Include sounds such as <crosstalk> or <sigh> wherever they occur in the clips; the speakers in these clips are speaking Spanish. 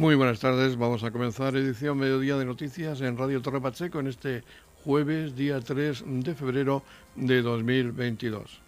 Muy buenas tardes, vamos a comenzar edición Mediodía de Noticias en Radio Torre Pacheco en este jueves, día 3 de febrero de 2022.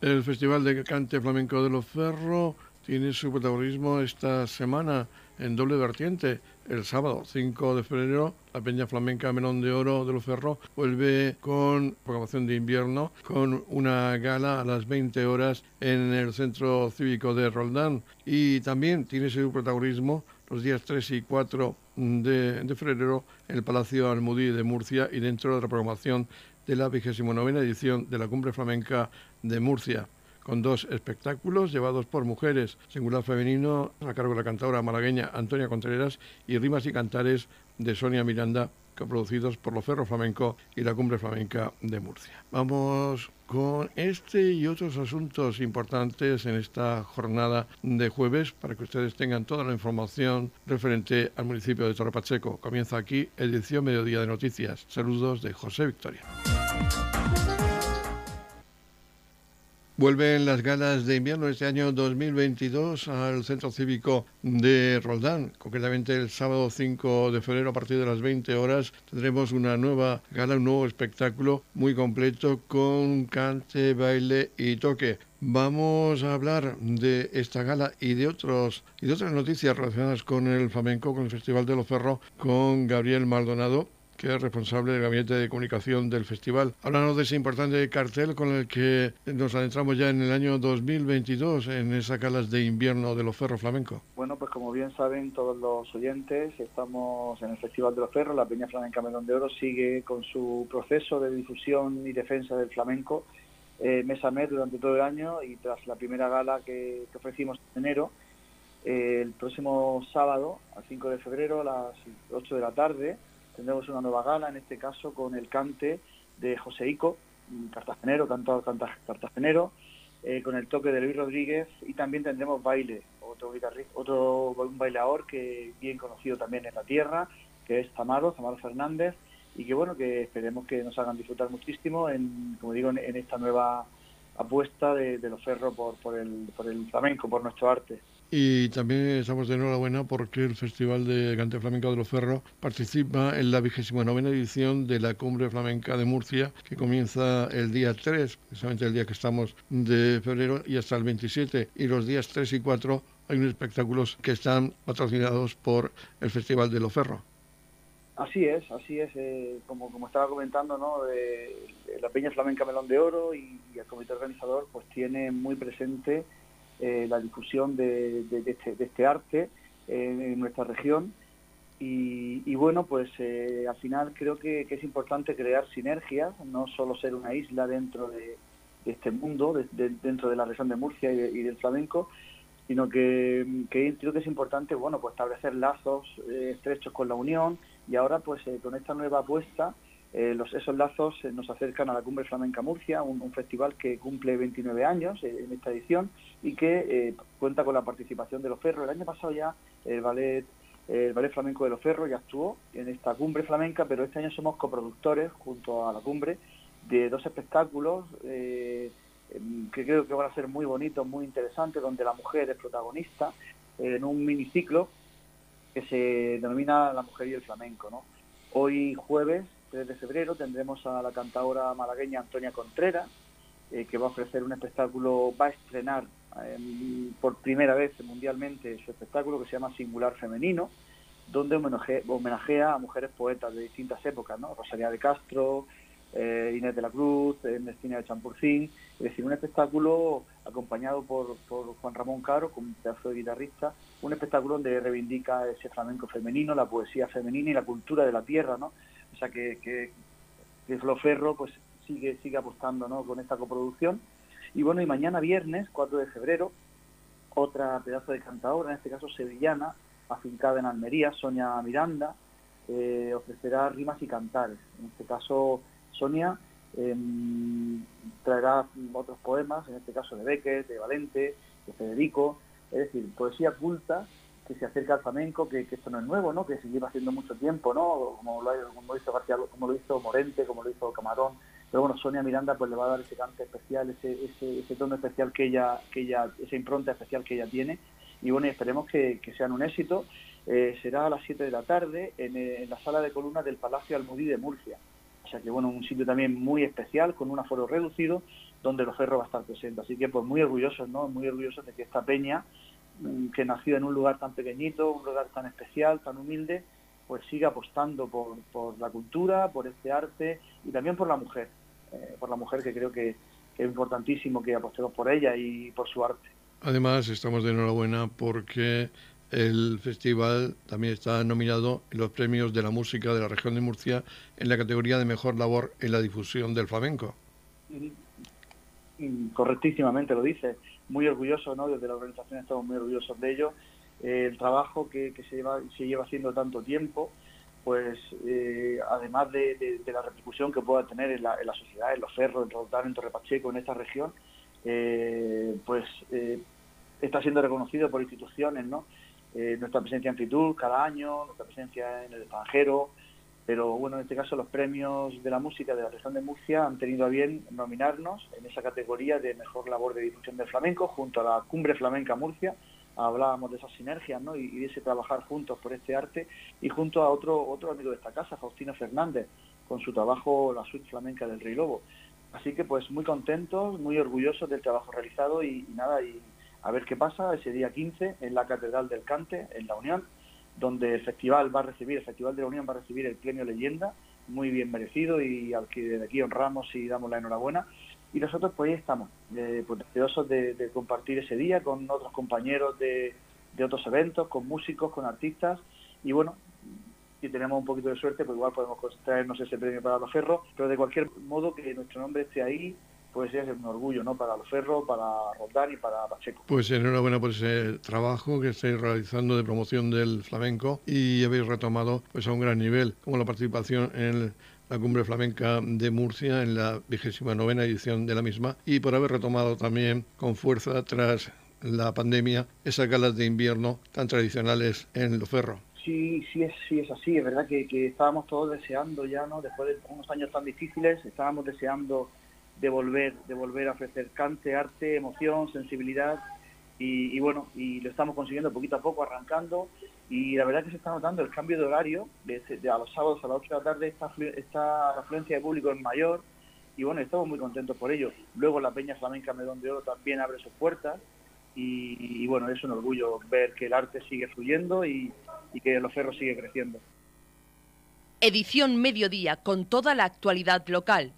El Festival de Cante Flamenco de los Ferro tiene su protagonismo esta semana en doble vertiente. El sábado 5 de febrero, la Peña Flamenca Melón de Oro de los Ferro vuelve con programación de invierno, con una gala a las 20 horas en el Centro Cívico de Roldán. Y también tiene su protagonismo los días 3 y 4 de, de febrero en el Palacio Almudí de Murcia y dentro de la programación de la 29 edición de la Cumbre Flamenca de Murcia con dos espectáculos llevados por mujeres, singular femenino a cargo de la cantadora malagueña Antonia Contreras y rimas y cantares de Sonia Miranda, coproducidos por los Ferro Flamenco y la Cumbre Flamenca de Murcia. Vamos con este y otros asuntos importantes en esta jornada de jueves para que ustedes tengan toda la información referente al municipio de Torre Pacheco. Comienza aquí edición Mediodía de Noticias. Saludos de José Victoria. Vuelven las galas de invierno este año 2022 al Centro Cívico de Roldán. Concretamente el sábado 5 de febrero a partir de las 20 horas tendremos una nueva gala, un nuevo espectáculo muy completo con cante, baile y toque. Vamos a hablar de esta gala y de otros y de otras noticias relacionadas con el flamenco, con el Festival de los Ferros, con Gabriel Maldonado, que es responsable del Gabinete de Comunicación del Festival. Háblanos de ese importante cartel con el que nos adentramos ya en el año 2022 en esas calas de invierno de los Ferros Flamenco. Bueno, pues como bien saben todos los oyentes, estamos en el Festival de los Ferros, la Peña Flamenca Melón de Oro sigue con su proceso de difusión y defensa del flamenco eh, mes a mes durante todo el año y tras la primera gala que, ofrecimos en enero, eh, el próximo sábado, al 5 de febrero, a las 8 de la tarde, tendremos una nueva gala, en este caso con el cante de José Ico, cartagenero, cantador cartagenero, eh, con el toque de Luis Rodríguez y también tendremos baile, otro guitarrista, otro un bailador que bien conocido también en la tierra, que es Zamaro, Zamaro Fernández, y que bueno, que esperemos que nos hagan disfrutar muchísimo en, como digo, en, esta nueva apuesta de, los ferros por, por, el, por el flamenco, por nuestro arte. Y también estamos de enhorabuena porque el Festival de Cante Flamenco de los Ferros participa en la vigésima novena edición de la Cumbre Flamenca de Murcia, que comienza el día 3, precisamente el día que estamos de febrero, y hasta el 27. Y los días 3 y 4 hay unos espectáculos que están patrocinados por el Festival de los Ferros. Así es, así es, eh, como, como estaba comentando, ¿no? De, la Peña Flamenca Melón de Oro y, y el comité organizador pues tiene muy presente eh, la difusión de, este, este, arte en nuestra región. Y, bueno, pues eh, al final creo que, es importante crear sinergias, no solo ser una isla dentro de, este mundo, dentro de la región de Murcia y, del flamenco, sino que, creo que es importante bueno pues establecer lazos eh, estrechos con la Unión y ahora pues con esta nueva apuesta eh, los, esos lazos eh, nos acercan a la Cumbre Flamenca Murcia, un, festival que cumple 29 años eh, en esta edición y que cuenta con la participación de los Ferros. El año pasado ya el ballet, el ballet flamenco de los Ferros ya actuó en esta Cumbre Flamenca, pero este año somos coproductores junto a la Cumbre de dos espectáculos em, que creo que van a ser muy bonitos, muy interesantes, donde la mujer es protagonista en un miniciclo que se denomina La mujer y el flamenco. Hoy jueves de febrero tendremos a la cantadora malagueña Antonia Contreras, eh, que va a ofrecer un espectáculo, va a estrenar em, por primera vez mundialmente su espectáculo que se llama Singular Femenino, donde homenajea, a mujeres poetas de distintas épocas, ¿no? Rosalía de Castro, eh, Inés de la Cruz, Ernestina de Champurcín, es decir, un espectáculo acompañado por, Juan Ramón Caro, con un pedazo de guitarrista, un espectáculo donde reivindica ese flamenco femenino, la poesía femenina y la cultura de la tierra, ¿no? O sea que, que, que Ferro pues sigue, sigue apostando ¿no? con esta coproducción. Y bueno, y mañana viernes, 4 de febrero, otra pedazo de cantadora, en este caso sevillana, afincada en Almería, Sonia Miranda, eh, ofrecerá rimas y cantares. En este caso, Sonia em, traerá otros poemas, en este caso de Becker, de Valente, de Federico, es decir, poesía culta que se acerca al flamenco, que, esto no es nuevo, ¿no? que se lleva haciendo mucho tiempo, ¿no? como, lo, hizo García, como lo hizo Morente, como lo hizo Camarón, pero bueno, Sonia Miranda pues le va a dar ese cante especial, ese, ese, tono especial que ella, que ella, esa impronta especial que ella tiene, y bueno, esperemos que, sean un éxito. Eh, será a las 7 de la tarde en, en, la sala de columnas del Palacio Almudí de Murcia. O sea que bueno, un sitio también muy especial, con un aforo reducido, donde los ferros va a estar presente. Así que pues muy orgullosos, ¿no? Muy orgullosos de que esta peña, que nació en un lugar tan pequeñito, un lugar tan especial, tan humilde, pues siga apostando por, por la cultura, por este arte y también por la mujer, eh, por la mujer que creo que, es importantísimo que apostemos por ella y por su arte. Además, estamos de enhorabuena porque el festival también está nominado en los premios de la música de la región de Murcia en la categoría de mejor labor en la difusión del flamenco. Correctísimamente lo dice. Muy orgulloso, ¿no? Desde la organización estamos muy orgullosos de ello el trabajo que, se, lleva, se lleva haciendo tanto tiempo, pues eh, además de, la repercusión que pueda tener en la, sociedad, en los ferros, en Roldán, en Torre Pacheco, en esta región, eh, pues eh, está siendo reconocido por instituciones, ¿no? nuestra presencia en Fitur cada año, nuestra presencia en el extranjero, pero bueno, en este caso los premios de la música de la región de Murcia han tenido a bien nominarnos en esa categoría de mejor labor de difusión del flamenco junto a la Cumbre Flamenca Murcia, hablábamos de esas sinergias ¿no? y, de ese trabajar juntos por este arte y junto a otro otro amigo de esta casa, Faustino Fernández, con su trabajo La Suite Flamenca del Rey Lobo. Así que pues muy contentos, muy orgullosos del trabajo realizado y, nada, y a ver qué pasa ese día 15 en la Catedral del Cante, en La Unión, donde el festival va a recibir, el Festival de la Unión va a recibir el premio Leyenda, muy bien merecido y al que desde aquí honramos y damos la enhorabuena. Y nosotros pues ahí estamos, eh, pues, deseosos de, compartir ese día con otros compañeros de, otros eventos, con músicos, con artistas. Y bueno, si tenemos un poquito de suerte pues igual podemos traernos ese premio para los ferros, pero de cualquier modo que nuestro nombre esté ahí pues es un orgullo ¿no? para los ferros, para Roldán y para Pacheco. Pues enhorabuena por ese trabajo que estáis realizando de promoción del flamenco y habéis retomado pues a un gran nivel, como la participación en el la Cumbre Flamenca de Murcia en la vigésima novena edición de la misma y por haber retomado también con fuerza tras la pandemia esas galas de invierno tan tradicionales en Los Ferro. Sí, sí es, sí es así, es verdad que, estábamos todos deseando ya, ¿no? Después de unos años tan difíciles, estábamos deseando de volver, de volver a ofrecer cante, arte, emoción, sensibilidad y, y bueno, y lo estamos consiguiendo poquito a poco, arrancando y la verdad que se está notando el cambio de horario, de, a los sábados a las 8 de la tarde esta, esta afluencia de público es mayor y bueno, estamos muy contentos por ello. Luego la Peña Flamenca Medón de Oro también abre sus puertas y, bueno, es un orgullo ver que el arte sigue fluyendo y, y que los ferros sigue creciendo. Edición Mediodía con toda la actualidad local.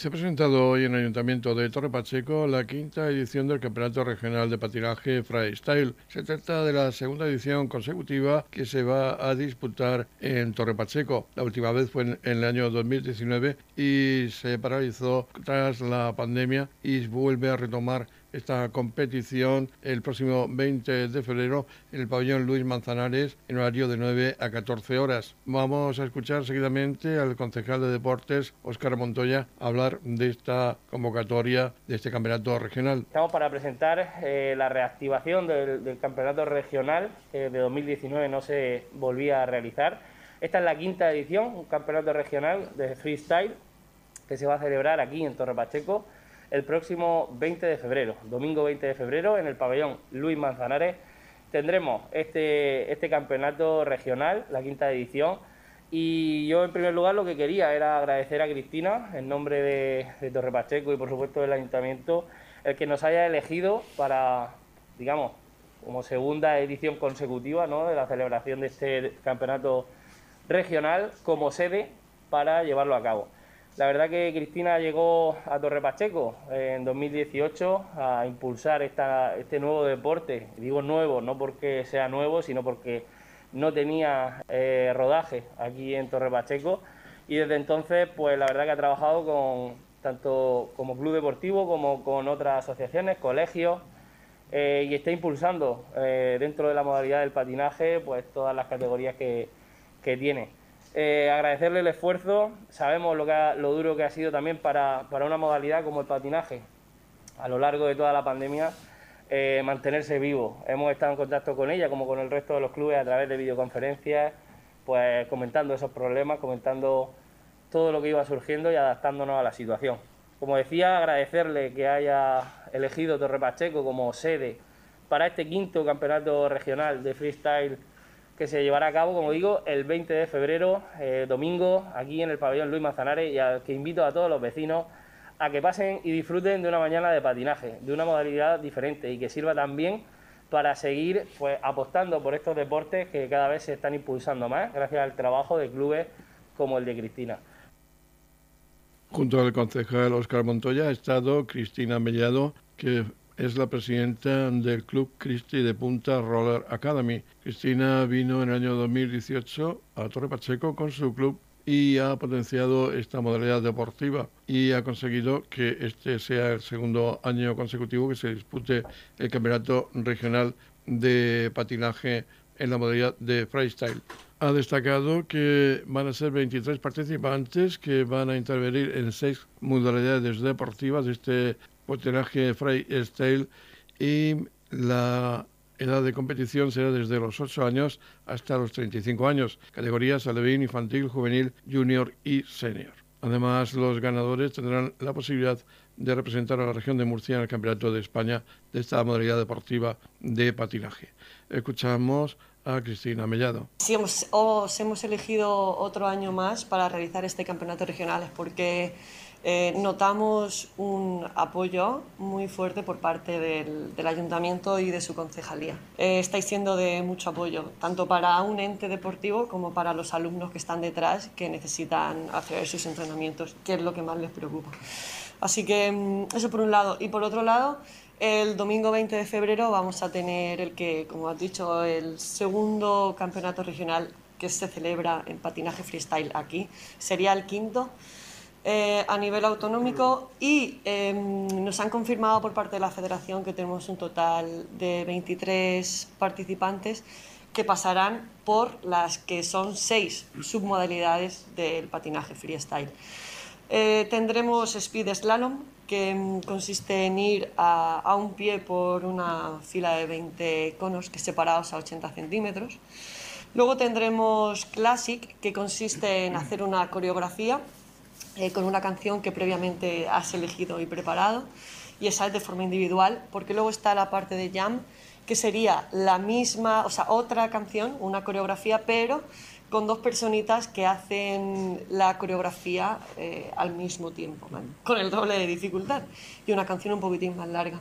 Se ha presentado hoy en el Ayuntamiento de Torre Pacheco la quinta edición del Campeonato Regional de Patinaje Freestyle. Se trata de la segunda edición consecutiva que se va a disputar en Torre Pacheco. La última vez fue en, el año 2019 y se paralizó tras la pandemia y vuelve a retomar esta competición el próximo 20 de febrero en el pabellón Luis Manzanares en horario de 9 a 14 horas. Vamos a escuchar seguidamente al concejal de deportes, Óscar Montoya, hablar de esta convocatoria de este campeonato regional. Estamos para presentar eh, la reactivación del, campeonato regional que de 2019 no se volvía a realizar. Esta es la quinta edición, un campeonato regional de freestyle que se va a celebrar aquí en Torre Pacheco el próximo 20 de febrero, domingo 20 de febrero, en el pabellón Luis Manzanares, tendremos este, este campeonato regional, la quinta edición. Y yo, en primer lugar, lo que quería era agradecer a Cristina, en nombre de, Torre Pacheco y, por supuesto, del Ayuntamiento, el que nos haya elegido para, digamos, como segunda edición consecutiva ¿no? de la celebración de este campeonato regional como sede para llevarlo a cabo. La verdad que Cristina llegó a Torre Pacheco en 2018 a impulsar este nuevo deporte. Digo nuevo, no porque sea nuevo, sino porque no tenía eh, rodaje aquí en Torre Pacheco. Y desde entonces, pues la verdad que ha trabajado con tanto como club deportivo como con otras asociaciones, colegios, eh, y está impulsando eh, dentro de la modalidad del patinaje pues todas las categorías que tiene. Eh, agradecerle el esfuerzo, sabemos lo, que lo duro que ha sido también para, una modalidad como el patinaje a lo largo de toda la pandemia, eh, mantenerse vivo. Hemos estado en contacto con ella, como con el resto de los clubes, a través de videoconferencias, pues comentando esos problemas, comentando todo lo que iba surgiendo y adaptándonos a la situación. Como decía, agradecerle que haya elegido Torre Pacheco como sede para este quinto campeonato regional de freestyle que se llevará a cabo, como digo, el 20 de febrero, eh, domingo, aquí en el pabellón Luis Manzanares, y al que invito a todos los vecinos a que pasen y disfruten de una mañana de patinaje, de una modalidad diferente y que sirva también para seguir pues, apostando por estos deportes que cada vez se están impulsando más, gracias al trabajo de clubes como el de Cristina. Junto al concejal Oscar Montoya ha estado Cristina Mellado, que es la presidenta del Club Cristi de Punta Roller Academy. Cristina vino en el año 2018 a Torre Pacheco con su club y ha potenciado esta modalidad deportiva y ha conseguido que este sea el segundo año consecutivo que se dispute el campeonato regional de patinaje en la modalidad de freestyle ha destacado que van a ser 23 participantes que van a intervenir en seis modalidades deportivas de este patinaje freestyle y la edad de competición será desde los 8 años hasta los 35 años, categorías alevín, infantil, juvenil, junior y senior. Además, los ganadores tendrán la posibilidad de representar a la región de Murcia en el Campeonato de España de esta modalidad deportiva de patinaje. Escuchamos a Cristina Mellado. Sí, os hemos elegido otro año más para realizar este campeonato regional porque eh, notamos un apoyo muy fuerte por parte del, del ayuntamiento y de su concejalía. Eh, estáis siendo de mucho apoyo, tanto para un ente deportivo como para los alumnos que están detrás que necesitan hacer sus entrenamientos, que es lo que más les preocupa. Así que mm, eso por un lado. Y por otro lado, el domingo 20 de febrero vamos a tener el que, como has dicho, el segundo campeonato regional que se celebra en patinaje freestyle aquí. Sería el quinto eh, a nivel autonómico y em, nos han confirmado por parte de la federación que tenemos un total de 23 participantes que pasarán por las que son seis submodalidades del patinaje freestyle. Eh, tendremos speed slalom, que mm, consiste en ir a, un pie por una fila de 20 conos que separados a 80 centímetros. Luego tendremos Classic, que consiste en hacer una coreografía eh, con una canción que previamente has elegido y preparado, y esa es de forma individual, porque luego está la parte de Jam, que sería la misma, o sea, otra canción, una coreografía, pero con dos personitas que hacen la coreografía eh, al mismo tiempo, con el doble de dificultad y una canción un poquitín más larga.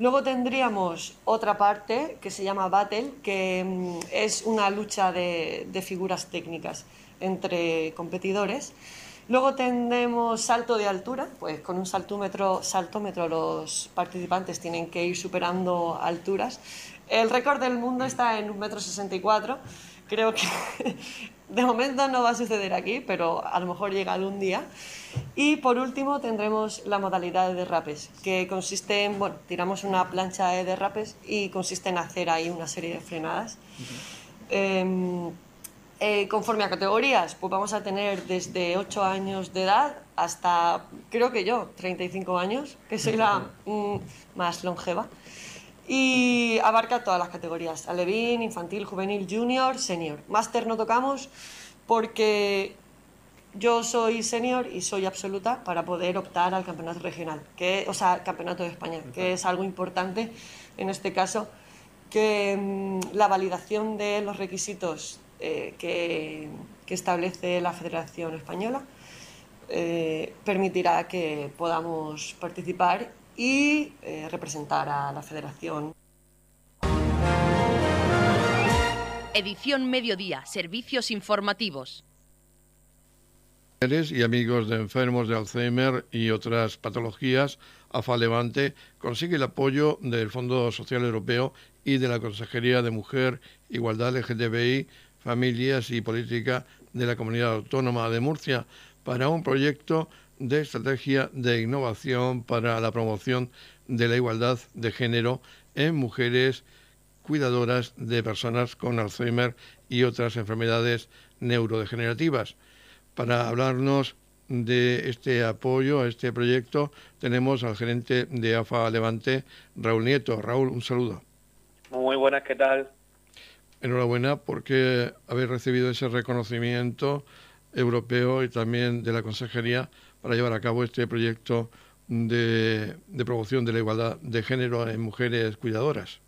Luego tendríamos otra parte que se llama Battle, que mm, es una lucha de, de, figuras técnicas entre competidores. Luego tendremos salto de altura, pues con un saltómetro, saltómetro los participantes tienen que ir superando alturas. El récord del mundo está en 1,64 m creo que <laughs> de momento no va a suceder aquí, pero a lo mejor llega algún día. Y por último tendremos la modalidad de derrapes, que consiste en, bueno, tiramos una plancha de derrapes y consiste en hacer ahí una serie de frenadas. Eh, conforme a categorías, pues vamos a tener desde 8 años de edad hasta, creo que yo, 35 años, que soy la mm, más longeva. Y abarca todas las categorías, alevín, infantil, juvenil, junior, senior. Máster no tocamos porque yo soy senior y soy absoluta para poder optar al campeonato regional, que, o sea, campeonato de España, que es algo importante en este caso, que mm, la validación de los requisitos eh, que, que, establece la Federación Española eh, permitirá que podamos participar y eh, representar a la federación. Edición Mediodía, servicios informativos. Y amigos de enfermos de Alzheimer y otras patologías, AFA Levante consigue el apoyo del Fondo Social Europeo y de la Consejería de Mujer, Igualdad LGTBI, Familias y Política de la Comunidad Autónoma de Murcia para un proyecto de estrategia de innovación para la promoción de la igualdad de género en mujeres cuidadoras de personas con Alzheimer y otras enfermedades neurodegenerativas. Para hablarnos de este apoyo a este proyecto tenemos al gerente de AFA Levante, Raúl Nieto. Raúl, un saludo. Muy buenas, ¿qué tal? Enhorabuena porque habéis recibido ese reconocimiento europeo y también de la Consejería para llevar a cabo este proyecto de, promoción de la igualdad de género en mujeres cuidadoras.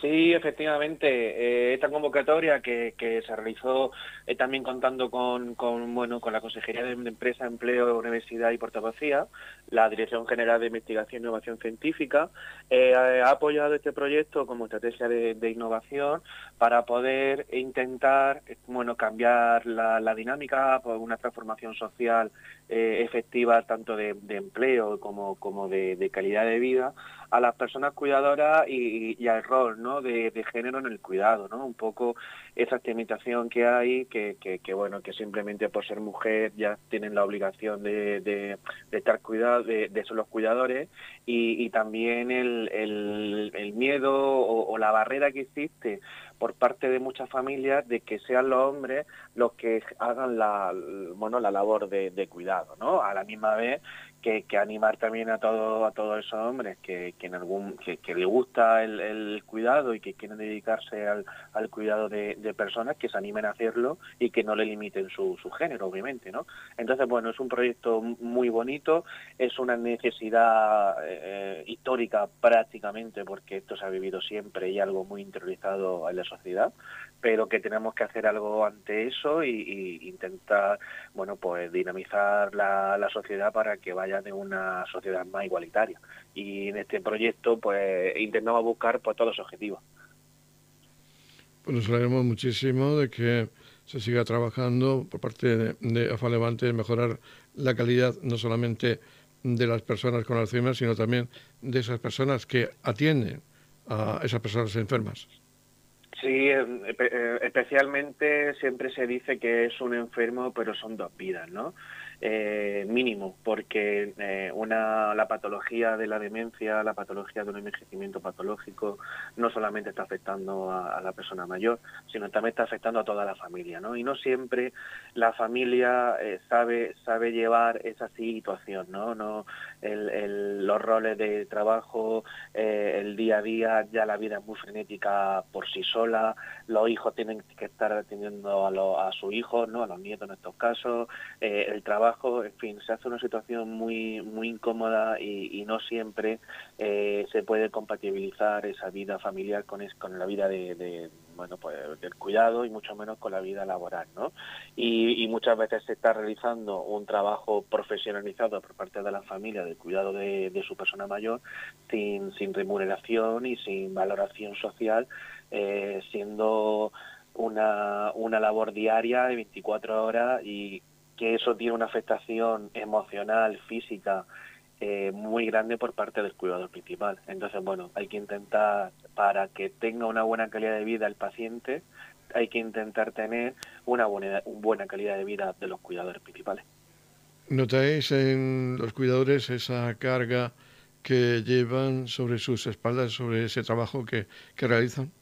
Sí, efectivamente. Eh, esta convocatoria que, se realizó eh, también contando con, bueno con la Consejería de Empresa, Empleo, Universidad y Portavocía, la Dirección General de Investigación e Innovación Científica, eh, ha apoyado este proyecto como estrategia de, innovación para poder intentar bueno cambiar la, dinámica por una transformación social efectiva tanto de, empleo como, como de calidad de vida a las personas cuidadoras y, al rol ¿no? de, género en el cuidado, ¿no? Un poco esa limitación que hay, que, que, bueno, que simplemente por ser mujer ya tienen la obligación de, estar cuidado, de, ser los cuidadores, y, también el, el, miedo o, la barrera que existe por parte de muchas familias de que sean los hombres los que hagan la bueno la labor de, de cuidado, ¿no? A la misma vez que, animar también a todos a todos esos hombres que, que en algún que, que le gusta el, cuidado y que quieren dedicarse al, al cuidado de, personas que se animen a hacerlo y que no le limiten su, su género obviamente no entonces bueno es un proyecto muy bonito es una necesidad eh, histórica prácticamente porque esto se ha vivido siempre y algo muy interiorizado en la sociedad pero que tenemos que hacer algo ante eso y, intentar bueno pues dinamizar la, la, sociedad para que vaya de una sociedad más igualitaria y en este proyecto pues intentamos buscar pues todos los objetivos pues nos alegramos muchísimo de que se siga trabajando por parte de, de AFA Levante en mejorar la calidad no solamente de las personas con Alzheimer, sino también de esas personas que atienden a esas personas enfermas. Sí, eh, especialmente siempre se dice que es un enfermo, pero son dos vidas, ¿no? Eh, mínimo, porque eh, una, la patología de la demencia, la patología de un envejecimiento patológico, no solamente está afectando a, la persona mayor, sino también está afectando a toda la familia, ¿no? Y no siempre la familia eh, sabe sabe llevar esa situación, ¿no? no el, los roles de trabajo, el día a día, ya la vida es muy frenética por sí sola, los hijos tienen que estar atendiendo a, a sus hijos, ¿no? A los nietos en estos casos, el trabajo en fin, se hace una situación muy muy incómoda y, no siempre eh, se puede compatibilizar esa vida familiar con, con la vida de, bueno pues del cuidado y mucho menos con la vida laboral, ¿no? Y, muchas veces se está realizando un trabajo profesionalizado por parte de la familia del cuidado de, su persona mayor sin, sin remuneración y sin valoración social, eh, siendo una, una labor diaria de 24 horas y que eso tiene una afectación emocional, física, eh, muy grande por parte del cuidador principal. Entonces, bueno, hay que intentar, para que tenga una buena calidad de vida el paciente, hay que intentar tener una buena, buena calidad de vida de los cuidadores principales. ¿Notáis en los cuidadores esa carga que llevan sobre sus espaldas, sobre ese trabajo que realizan?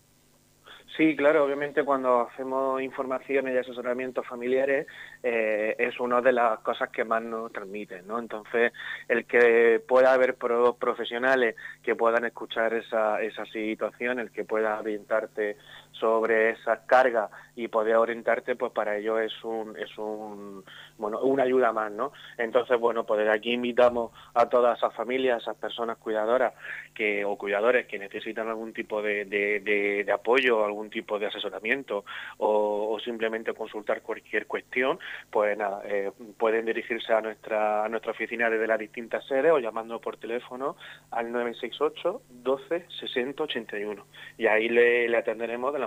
Sí, claro, obviamente cuando hacemos informaciones y asesoramientos familiares eh, es una de las cosas que más nos transmiten, ¿no? Entonces, el que pueda haber profesionales que puedan escuchar esa, esa situación, el que pueda orientarte sobre esas cargas y poder orientarte, pues para ello es un, es un, bueno, una ayuda más, ¿no? Entonces, bueno, pues aquí invitamos a todas esas familias, esas personas cuidadoras que, o cuidadores que necesitan algún tipo de, de, de, apoyo, algún tipo de asesoramiento o, simplemente consultar cualquier cuestión, pues nada, eh, pueden dirigirse a nuestra, a nuestra oficina desde las distintas sedes o llamando por teléfono al 968 12 60 81 y ahí le, le atenderemos de la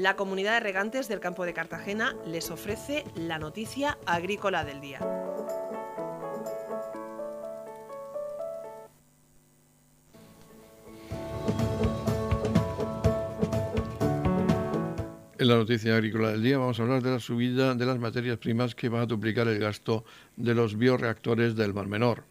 La comunidad de regantes del campo de Cartagena les ofrece la noticia agrícola del día. En la noticia agrícola del día vamos a hablar de la subida de las materias primas que va a duplicar el gasto de los bioreactores del Mar Menor.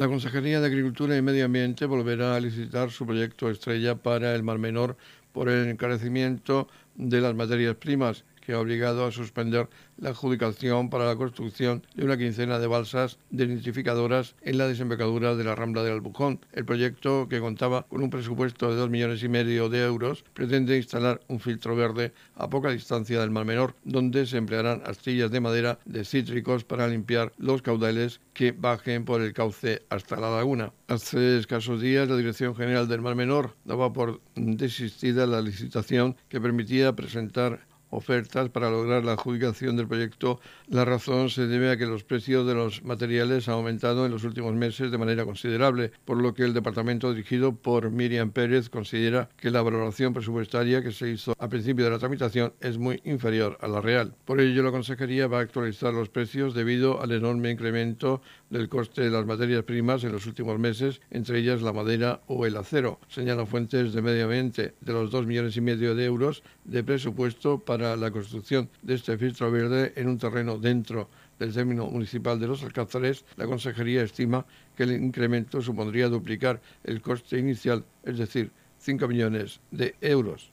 La Consejería de Agricultura y Medio Ambiente volverá a licitar su proyecto estrella para el Mar Menor por el encarecimiento de las materias primas que ha obligado a suspender la adjudicación para la construcción de una quincena de balsas identificadoras en la desembocadura de la Rambla del Albujón. El proyecto, que contaba con un presupuesto de dos millones y medio de euros, pretende instalar un filtro verde a poca distancia del Mar Menor, donde se emplearán astillas de madera de cítricos para limpiar los caudales que bajen por el cauce hasta la laguna. Hace escasos días, la Dirección General del Mar Menor daba por desistida la licitación que permitía presentar ofertas para lograr la adjudicación del proyecto. La razón se debe a que los precios de los materiales han aumentado en los últimos meses de manera considerable, por lo que el departamento dirigido por Miriam Pérez considera que la valoración presupuestaria que se hizo a principio de la tramitación es muy inferior a la real. Por ello, la Consejería va a actualizar los precios debido al enorme incremento del coste de las materias primas en los últimos meses, entre ellas la madera o el acero. Señalan fuentes de medio ambiente de los dos millones y medio de euros de presupuesto para la construcción de este filtro verde en un terreno dentro del término municipal de los Alcázares, la Consejería estima que el incremento supondría duplicar el coste inicial, es decir, 5 millones de euros.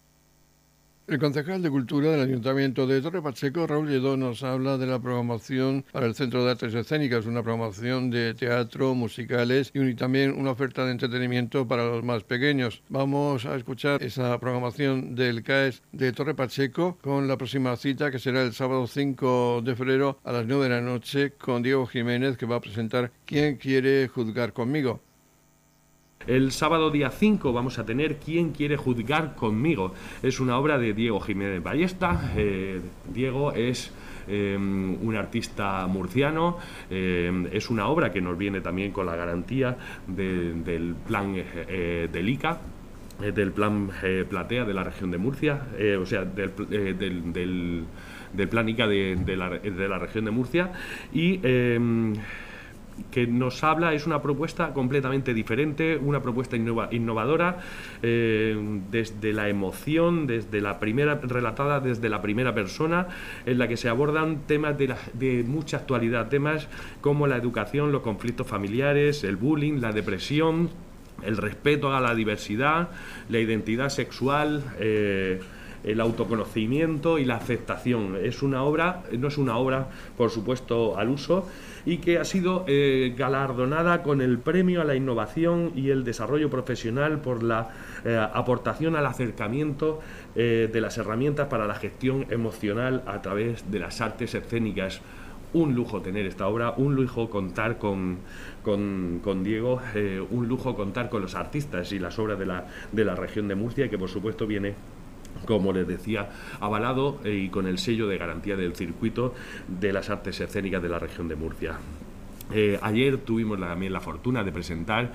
El concejal de Cultura del Ayuntamiento de Torre Pacheco, Raúl Lledó, nos habla de la programación para el Centro de Artes Escénicas, una programación de teatro, musicales y también una oferta de entretenimiento para los más pequeños. Vamos a escuchar esa programación del CAES de Torre Pacheco con la próxima cita que será el sábado 5 de febrero a las 9 de la noche con Diego Jiménez que va a presentar ¿Quién quiere juzgar conmigo? El sábado día 5 vamos a tener ¿Quién quiere juzgar conmigo? Es una obra de Diego Jiménez Ballesta. Eh, Diego es em, un artista murciano. Em, es una obra que nos viene también con la garantía del plan eh, del ICA eh, del plan Platea de la región de Murcia, o sea, del, plan ICA de, la, de, la, región de Murcia. Y em, que nos habla es una propuesta completamente diferente, una propuesta innovadora, eh, desde la emoción, desde la primera, relatada desde la primera persona, en la que se abordan temas de, de mucha actualidad, temas como la educación, los conflictos familiares, el bullying, la depresión, el respeto a la diversidad, la identidad sexual. Eh, el autoconocimiento y la aceptación. Es una obra, no es una obra, por supuesto, al uso, y que ha sido eh, galardonada con el premio a la innovación y el desarrollo profesional por la eh, aportación al acercamiento eh, de las herramientas para la gestión emocional a través de las artes escénicas un lujo tener esta obra, un lujo contar con, con, Diego, un lujo contar con los artistas y las obras de la, de la región de Murcia, que por supuesto viene como les decía, avalado eh, y con el sello de garantía del circuito de las artes escénicas de la región de Murcia. Eh, ayer tuvimos también la fortuna de presentar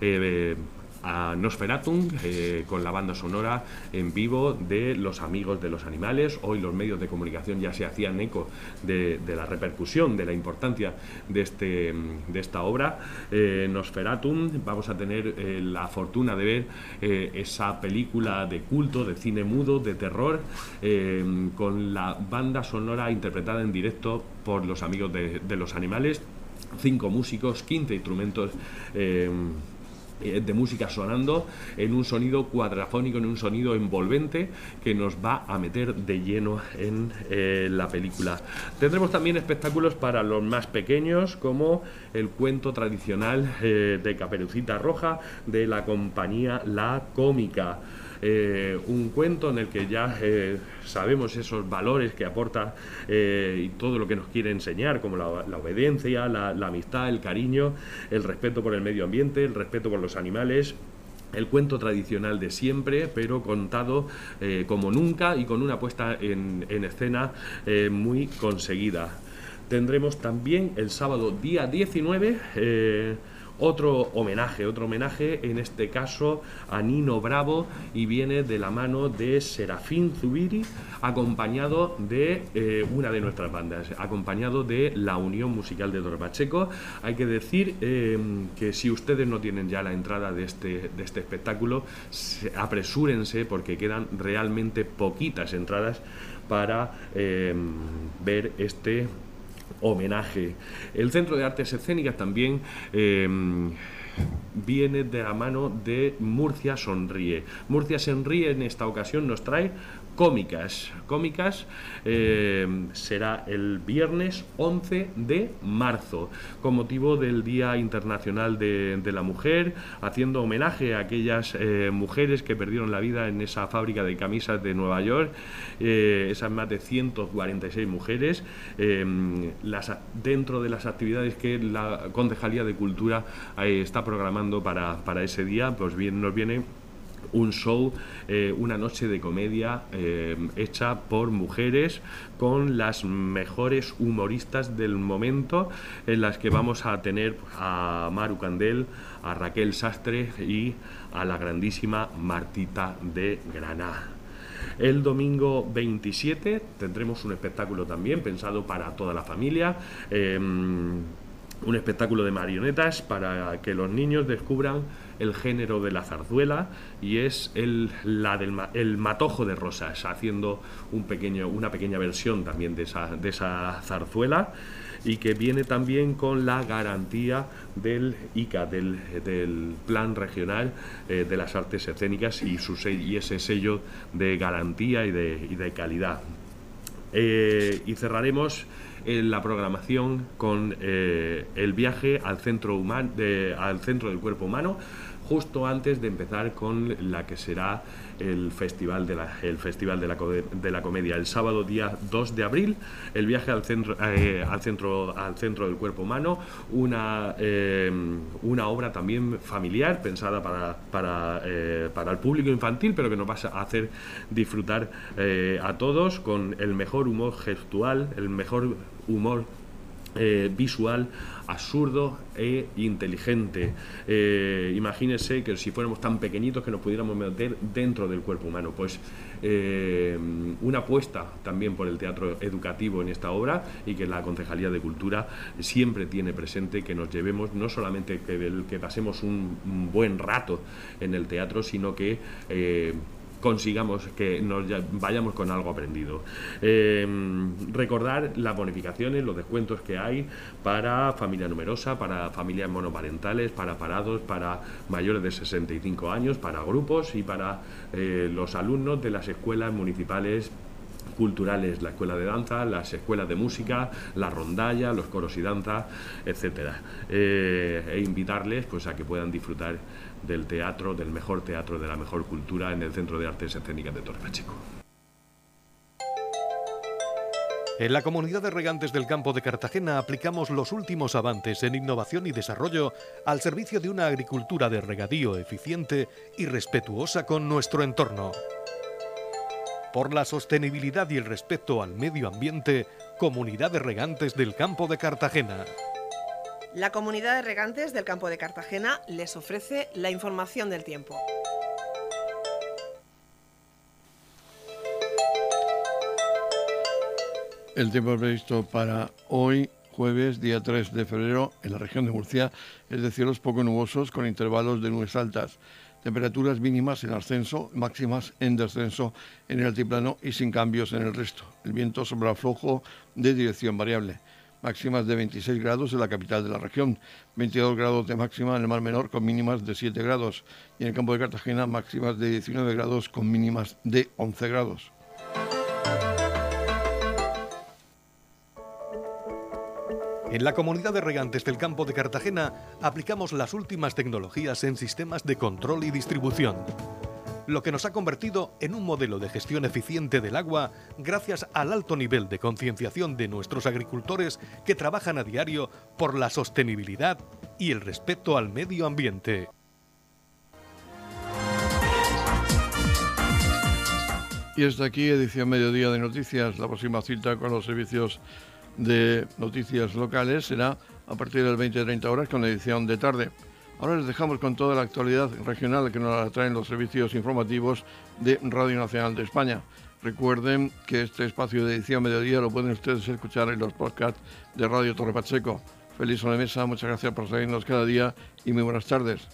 eh, a Nosferatum eh, con la banda sonora en vivo de Los Amigos de los Animales. Hoy los medios de comunicación ya se hacían eco de, la repercusión, de la importancia de, este, de esta obra. Eh, Nosferatum, vamos a tener eh, la fortuna de ver esa película de culto, de cine mudo, de terror, con la banda sonora interpretada en directo por los Amigos de, los Animales. Cinco músicos, 15 instrumentos eh, de música sonando en un sonido cuadrafónico, en un sonido envolvente que nos va a meter de lleno en eh, la película. Tendremos también espectáculos para los más pequeños como el cuento tradicional eh, de Caperucita Roja de la compañía La Cómica. Eh, un cuento en el que ya eh, sabemos esos valores que aporta eh, y todo lo que nos quiere enseñar, como la, obediencia, la, amistad, el cariño, el respeto por el medio ambiente, el respeto por los animales el cuento tradicional de siempre, pero contado como nunca y con una puesta en, escena muy conseguida. Tendremos también el sábado día 19 otro homenaje, otro homenaje en este caso a Nino Bravo y viene de la mano de Serafín Zubiri acompañado de eh, una de nuestras bandas, acompañado de la Unión Musical de Torpacheco. Hay que decir eh, que si ustedes no tienen ya la entrada de este, de este espectáculo, apresúrense porque quedan realmente poquitas entradas para eh, ver este homenaje. El Centro de Artes Escénicas también eh, viene de la mano de Murcia Sonríe. Murcia Sonríe en esta ocasión nos trae cómicas. Cómicas eh, será el viernes 11 de marzo, con motivo del Día Internacional de, la Mujer, haciendo homenaje a aquellas eh, mujeres que perdieron la vida en esa fábrica de camisas de Nueva York, eh, esas más de 146 mujeres, las, dentro de las actividades que la Concejalía de Cultura está programando para, para ese día, pues bien, nos viene un show, eh, una noche de comedia eh, hecha por mujeres con las mejores humoristas del momento, en las que vamos a tener a Maru Candel, a Raquel Sastre y a la grandísima Martita de Granada. El domingo 27 tendremos un espectáculo también pensado para toda la familia. Em, un espectáculo de marionetas para que los niños descubran el género de la zarzuela y es el, la del el matojo de rosas, haciendo un pequeño, una pequeña versión también de esa, de esa zarzuela y que viene también con la garantía del ICA, del, Plan Regional eh, de las Artes Escénicas y, su, y ese sello de garantía y de, y de calidad. Eh, y cerraremos la programación con eh, el viaje al centro, al centro del cuerpo humano justo antes de empezar con la que será el Festival de la, el festival de la, de la Comedia. El sábado día 2 de abril, el viaje al centro, eh, al centro, al centro del cuerpo humano, una, eh, una obra también familiar pensada para, para, eh, para, el público infantil, pero que nos va a hacer disfrutar a todos con el mejor humor gestual, el mejor humor visual absurdo e inteligente. Eh, imagínese que si fuéramos tan pequeñitos que nos pudiéramos meter dentro del cuerpo humano. Pues eh, una apuesta también por el teatro educativo en esta obra y que la Concejalía de Cultura siempre tiene presente que nos llevemos no solamente que, que pasemos un, buen rato en el teatro, sino que eh, consigamos que nos vayamos con algo aprendido. Em, recordar las bonificaciones, los descuentos que hay para familia numerosa, para familias monoparentales, para parados, para mayores de 65 años, para grupos y para eh, los alumnos de las escuelas municipales culturales, la escuela de danza, las escuelas de música, la rondalla, los coros y danza, etcétera, eh, e invitarles pues a que puedan disfrutar del teatro, del mejor teatro, de la mejor cultura en el Centro de Artes Escénicas de Torre Pacheco. En la comunidad de regantes del campo de Cartagena aplicamos los últimos avances en innovación y desarrollo al servicio de una agricultura de regadío eficiente y respetuosa con nuestro entorno. Por la sostenibilidad y el respeto al medio ambiente, Comunidad de Regantes del Campo de Cartagena. La comunidad de regantes del campo de Cartagena les ofrece la información del tiempo. El tiempo previsto para hoy, jueves, día 3 de febrero, en la región de Murcia, es de cielos poco nubosos con intervalos de nubes altas. Temperaturas mínimas en ascenso, máximas en descenso en el altiplano y sin cambios en el resto. El viento sobre flojo de dirección variable máximas de 26 grados en la capital de la región, 22 grados de máxima en el Mar Menor con mínimas de 7 grados y en el campo de Cartagena máximas de 19 grados con mínimas de 11 grados. En la comunidad de regantes del campo de Cartagena aplicamos las últimas tecnologías en sistemas de control y distribución, lo que nos ha convertido en un modelo de gestión eficiente del agua gracias al alto nivel de concienciación de nuestros agricultores que trabajan a diario por la sostenibilidad y el respeto al medio ambiente. Y hasta aquí edición Mediodía de Noticias, la próxima cita con los servicios de noticias locales será a partir del 20-30 horas con la edición de tarde. Ahora les dejamos con toda la actualidad regional que nos traen los servicios informativos de Radio Nacional de España. Recuerden que este espacio de edición mediodía lo pueden ustedes escuchar en los podcasts de Radio Torre Pacheco. Feliz mesa, muchas gracias por seguirnos cada día y muy buenas tardes.